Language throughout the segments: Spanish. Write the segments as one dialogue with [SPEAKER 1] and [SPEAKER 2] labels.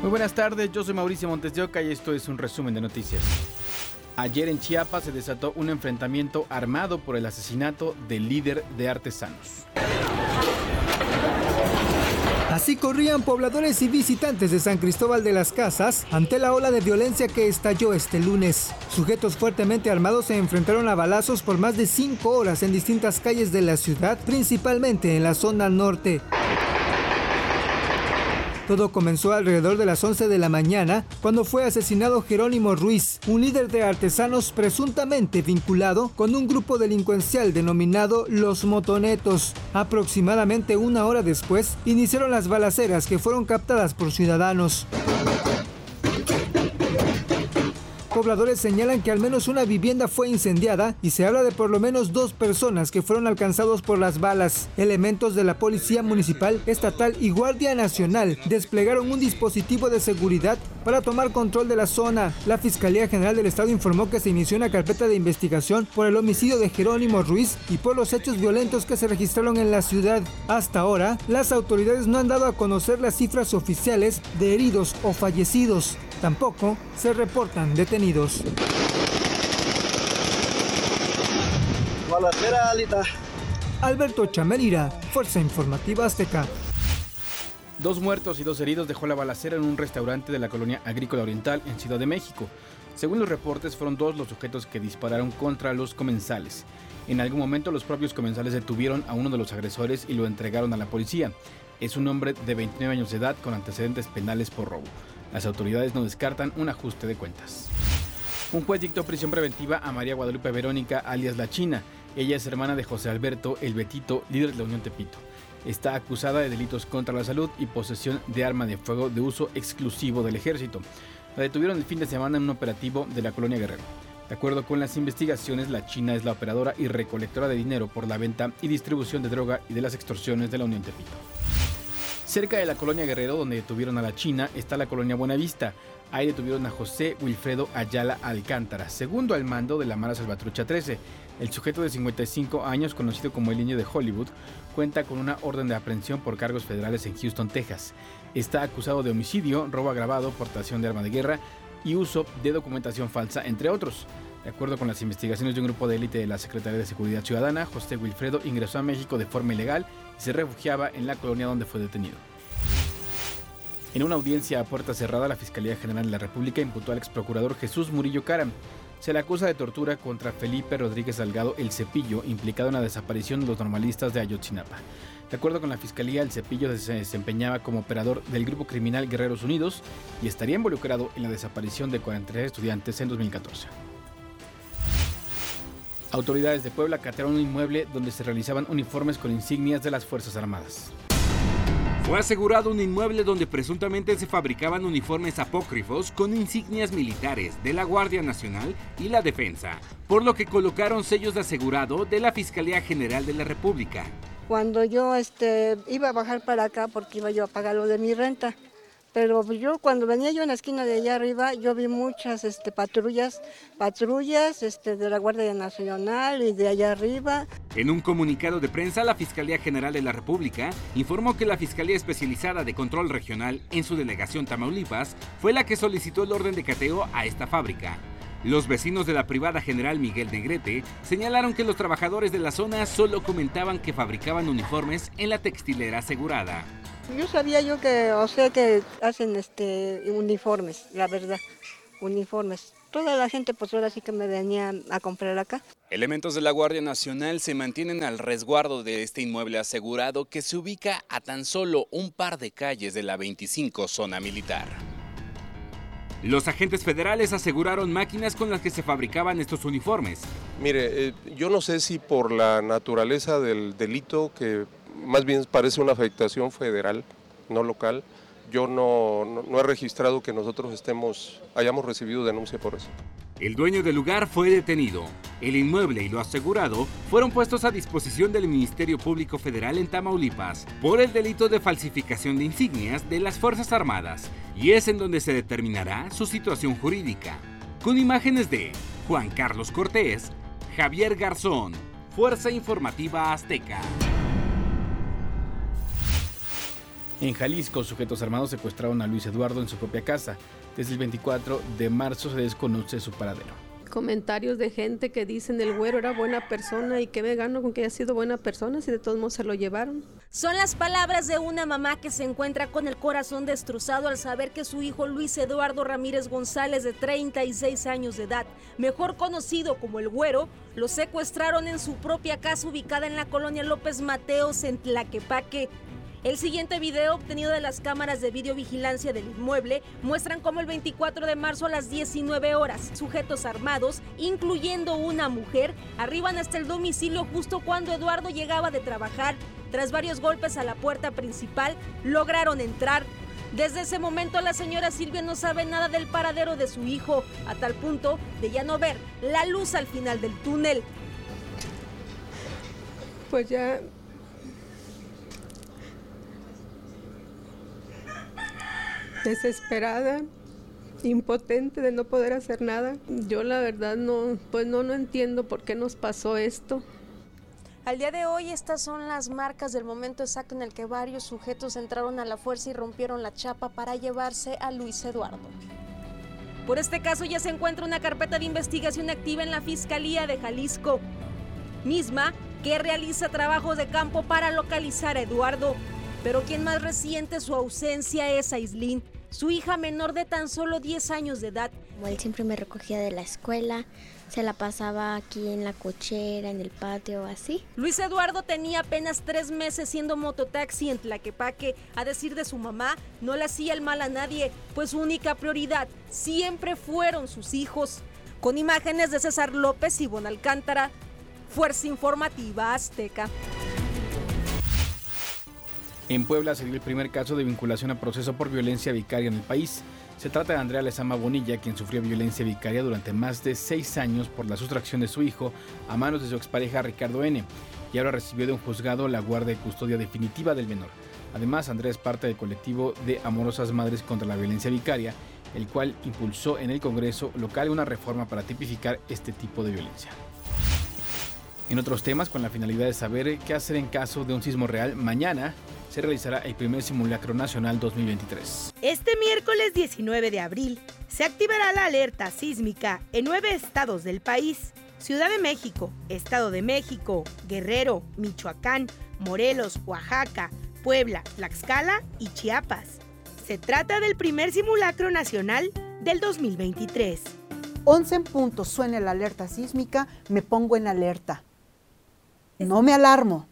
[SPEAKER 1] Muy buenas tardes, yo soy Mauricio Montes de Oca y esto es un resumen de noticias. Ayer en Chiapas se desató un enfrentamiento armado por el asesinato del líder de artesanos.
[SPEAKER 2] Así corrían pobladores y visitantes de San Cristóbal de las Casas ante la ola de violencia que estalló este lunes. Sujetos fuertemente armados se enfrentaron a balazos por más de cinco horas en distintas calles de la ciudad, principalmente en la zona norte. Todo comenzó alrededor de las 11 de la mañana cuando fue asesinado Jerónimo Ruiz, un líder de artesanos presuntamente vinculado con un grupo delincuencial denominado Los Motonetos. Aproximadamente una hora después iniciaron las balaceras que fueron captadas por ciudadanos. Señalan que al menos una vivienda fue incendiada y se habla de por lo menos dos personas que fueron alcanzados por las balas. Elementos de la Policía Municipal, Estatal y Guardia Nacional desplegaron un dispositivo de seguridad para tomar control de la zona. La Fiscalía General del Estado informó que se inició una carpeta de investigación por el homicidio de Jerónimo Ruiz y por los hechos violentos que se registraron en la ciudad. Hasta ahora, las autoridades no han dado a conocer las cifras oficiales de heridos o fallecidos. Tampoco se reportan detenidos. Alberto Chamelira, Fuerza Informativa Azteca.
[SPEAKER 1] Dos muertos y dos heridos dejó la balacera en un restaurante de la colonia agrícola oriental en Ciudad de México. Según los reportes, fueron dos los sujetos que dispararon contra los comensales. En algún momento los propios comensales detuvieron a uno de los agresores y lo entregaron a la policía. Es un hombre de 29 años de edad con antecedentes penales por robo. Las autoridades no descartan un ajuste de cuentas. Un juez dictó prisión preventiva a María Guadalupe Verónica, alias La China. Ella es hermana de José Alberto El Betito, líder de la Unión Tepito. Está acusada de delitos contra la salud y posesión de arma de fuego de uso exclusivo del ejército. La detuvieron el fin de semana en un operativo de la colonia Guerrero. De acuerdo con las investigaciones, la China es la operadora y recolectora de dinero por la venta y distribución de droga y de las extorsiones de la Unión Tepito. Cerca de la colonia Guerrero, donde detuvieron a la China, está la colonia Buenavista. Ahí detuvieron a José Wilfredo Ayala Alcántara, segundo al mando de la Mara Salvatrucha 13. El sujeto de 55 años, conocido como el niño de Hollywood, cuenta con una orden de aprehensión por cargos federales en Houston, Texas. Está acusado de homicidio, robo agravado, portación de arma de guerra y uso de documentación falsa, entre otros. De acuerdo con las investigaciones de un grupo de élite de la Secretaría de Seguridad Ciudadana, José Wilfredo ingresó a México de forma ilegal y se refugiaba en la colonia donde fue detenido. En una audiencia a puerta cerrada, la Fiscalía General de la República imputó al ex procurador Jesús Murillo Caram. Se le acusa de tortura contra Felipe Rodríguez Salgado El Cepillo, implicado en la desaparición de los normalistas de Ayotzinapa. De acuerdo con la Fiscalía, el Cepillo se desempeñaba como operador del grupo criminal Guerreros Unidos y estaría involucrado en la desaparición de 43 estudiantes en 2014. Autoridades de Puebla catearon un inmueble donde se realizaban uniformes con insignias de las Fuerzas Armadas.
[SPEAKER 3] Fue asegurado un inmueble donde presuntamente se fabricaban uniformes apócrifos con insignias militares de la Guardia Nacional y la Defensa, por lo que colocaron sellos de asegurado de la Fiscalía General de la República.
[SPEAKER 4] Cuando yo este, iba a bajar para acá porque iba yo a pagar lo de mi renta, pero yo cuando venía yo en la esquina de allá arriba, yo vi muchas este, patrullas, patrullas este, de la Guardia Nacional y de allá arriba.
[SPEAKER 3] En un comunicado de prensa, la Fiscalía General de la República informó que la Fiscalía Especializada de Control Regional en su delegación Tamaulipas fue la que solicitó el orden de cateo a esta fábrica. Los vecinos de la privada general Miguel Negrete señalaron que los trabajadores de la zona solo comentaban que fabricaban uniformes en la textilera asegurada.
[SPEAKER 4] Yo sabía yo que, o sea, que hacen este uniformes, la verdad, uniformes. Toda la gente pues ahora sí que me venía a comprar acá.
[SPEAKER 3] Elementos de la Guardia Nacional se mantienen al resguardo de este inmueble asegurado que se ubica a tan solo un par de calles de la 25 zona militar. Los agentes federales aseguraron máquinas con las que se fabricaban estos uniformes.
[SPEAKER 5] Mire, eh, yo no sé si por la naturaleza del delito que más bien parece una afectación federal, no local. Yo no, no, he registrado que nosotros estemos, hayamos recibido denuncia por eso.
[SPEAKER 3] El dueño del lugar fue detenido. El inmueble y lo asegurado fueron puestos a disposición del Ministerio Público Federal en Tamaulipas por el delito de falsificación de insignias de las Fuerzas Armadas y es en donde se determinará su situación jurídica. Con imágenes de Juan Carlos Cortés, Javier Garzón, Fuerza Informativa Azteca.
[SPEAKER 1] En Jalisco, sujetos armados secuestraron a Luis Eduardo en su propia casa. Desde el 24 de marzo se desconoce su paradero
[SPEAKER 6] comentarios de gente que dicen el güero era buena persona y que me gano con que haya sido buena persona si de todos modos se lo llevaron.
[SPEAKER 7] Son las palabras de una mamá que se encuentra con el corazón destrozado al saber que su hijo Luis Eduardo Ramírez González de 36 años de edad, mejor conocido como el güero, lo secuestraron en su propia casa ubicada en la colonia López Mateos en Tlaquepaque. El siguiente video obtenido de las cámaras de videovigilancia del inmueble muestran cómo el 24 de marzo a las 19 horas, sujetos armados, incluyendo una mujer, arriban hasta el domicilio justo cuando Eduardo llegaba de trabajar. Tras varios golpes a la puerta principal, lograron entrar. Desde ese momento la señora Silvia no sabe nada del paradero de su hijo, a tal punto de ya no ver la luz al final del túnel.
[SPEAKER 6] Pues ya desesperada, impotente de no poder hacer nada. Yo la verdad no, pues no, no entiendo por qué nos pasó esto.
[SPEAKER 7] Al día de hoy estas son las marcas del momento exacto en el que varios sujetos entraron a la fuerza y rompieron la chapa para llevarse a Luis Eduardo. Por este caso ya se encuentra una carpeta de investigación activa en la Fiscalía de Jalisco, misma que realiza trabajos de campo para localizar a Eduardo. Pero quien más resiente su ausencia es Aislin, su hija menor de tan solo 10 años de edad.
[SPEAKER 8] Él siempre me recogía de la escuela, se la pasaba aquí en la cochera, en el patio, así.
[SPEAKER 7] Luis Eduardo tenía apenas tres meses siendo mototaxi en Tlaquepaque. A decir de su mamá, no le hacía el mal a nadie, pues su única prioridad siempre fueron sus hijos. Con imágenes de César López y Bonalcántara, Fuerza Informativa Azteca.
[SPEAKER 1] En Puebla se dio el primer caso de vinculación a proceso por violencia vicaria en el país. Se trata de Andrea Lezama Bonilla, quien sufrió violencia vicaria durante más de seis años por la sustracción de su hijo a manos de su expareja Ricardo N. y ahora recibió de un juzgado la guardia de custodia definitiva del menor. Además, Andrea es parte del colectivo de Amorosas Madres contra la Violencia Vicaria, el cual impulsó en el Congreso local una reforma para tipificar este tipo de violencia. En otros temas, con la finalidad de saber qué hacer en caso de un sismo real, mañana se realizará el primer simulacro nacional 2023.
[SPEAKER 9] Este miércoles 19 de abril se activará la alerta sísmica en nueve estados del país. Ciudad de México, Estado de México, Guerrero, Michoacán, Morelos, Oaxaca, Puebla, Tlaxcala y Chiapas. Se trata del primer simulacro nacional del 2023.
[SPEAKER 10] 11 en punto suena la alerta sísmica, me pongo en alerta. No me alarmo,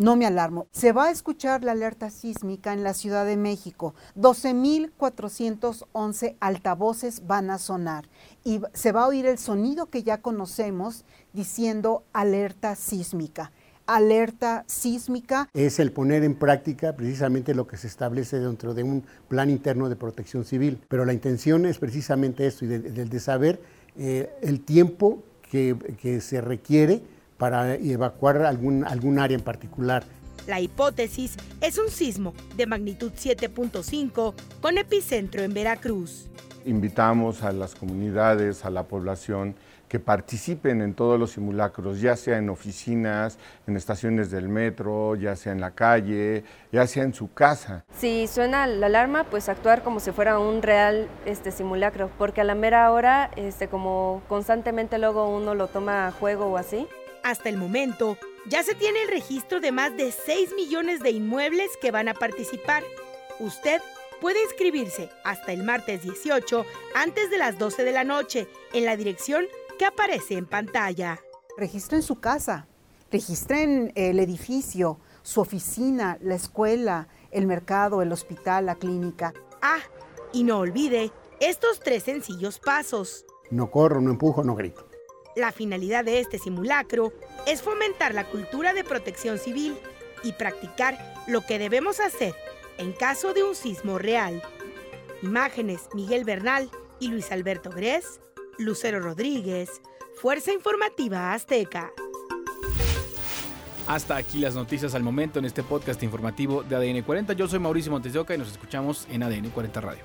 [SPEAKER 10] no me alarmo. Se va a escuchar la alerta sísmica en la Ciudad de México. 12.411 altavoces van a sonar y se va a oír el sonido que ya conocemos diciendo alerta sísmica alerta sísmica.
[SPEAKER 11] Es el poner en práctica precisamente lo que se establece dentro de un plan interno de protección civil. Pero la intención es precisamente esto, y de, saber eh, el tiempo que, que se requiere para evacuar algún, algún área en particular.
[SPEAKER 9] La hipótesis es un sismo de magnitud 7.5 con epicentro en Veracruz.
[SPEAKER 12] Invitamos a las comunidades, a la población que participen en todos los simulacros, ya sea en oficinas, en estaciones del metro, ya sea en la calle, ya sea en su casa.
[SPEAKER 13] Si suena la alarma, pues actuar como si fuera un real este, simulacro, porque a la mera hora, este, como constantemente luego uno lo toma a juego o así,
[SPEAKER 9] hasta el momento, ya se tiene el registro de más de 6 millones de inmuebles que van a participar. Usted puede inscribirse hasta el martes 18 antes de las 12 de la noche en la dirección que aparece en pantalla.
[SPEAKER 10] Registren su casa, registren el edificio, su oficina, la escuela, el mercado, el hospital, la clínica.
[SPEAKER 9] Ah, y no olvide estos tres sencillos pasos.
[SPEAKER 11] No corro, no empujo, no grito.
[SPEAKER 9] La finalidad de este simulacro es fomentar la cultura de protección civil y practicar lo que debemos hacer en caso de un sismo real. Imágenes Miguel Bernal y Luis Alberto Gres, Lucero Rodríguez, Fuerza Informativa Azteca.
[SPEAKER 1] Hasta aquí las noticias al momento en este podcast informativo de ADN 40. Yo soy Mauricio Montes y nos escuchamos en ADN 40 Radio.